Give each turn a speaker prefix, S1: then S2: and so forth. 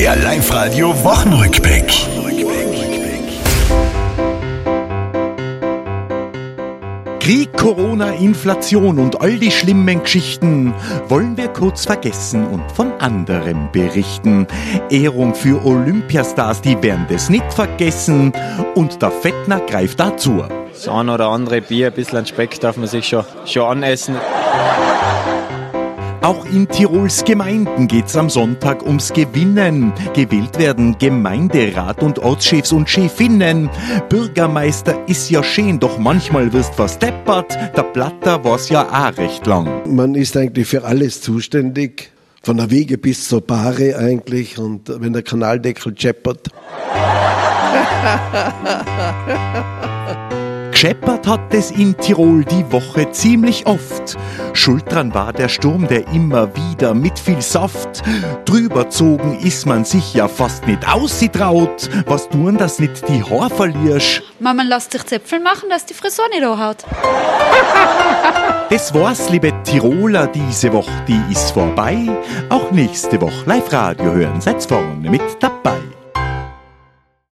S1: Der Live-Radio Wochenrückblick.
S2: Krieg, Corona, Inflation und all die schlimmen Geschichten wollen wir kurz vergessen und von anderem berichten. Ehrung für Olympiastars, die werden das nicht vergessen und der Fettner greift dazu.
S3: Das ein oder andere Bier, ein bisschen Speck darf man sich schon, schon anessen.
S2: Auch in Tirols Gemeinden geht's am Sonntag ums Gewinnen. Gewählt werden Gemeinderat und Ortschefs und Chefinnen. Bürgermeister ist ja schön, doch manchmal wirst was deppert. Der Blatter war's ja auch recht lang.
S4: Man ist eigentlich für alles zuständig. Von der Wege bis zur Bahre eigentlich. Und wenn der Kanaldeckel scheppert.
S2: Gescheppert hat es in Tirol die Woche ziemlich oft. Schuld dran war der Sturm, der immer wieder mit viel Saft drüberzogen ist man sich ja fast nicht ausgetraut. Was tun, dass nicht die Haar verlierst?
S5: Mama lässt sich Zäpfel machen, dass die Frisur nicht anhaut.
S2: Das war's, liebe Tiroler, diese Woche, die ist vorbei. Auch nächste Woche Live-Radio hören, seid vorne mit dabei.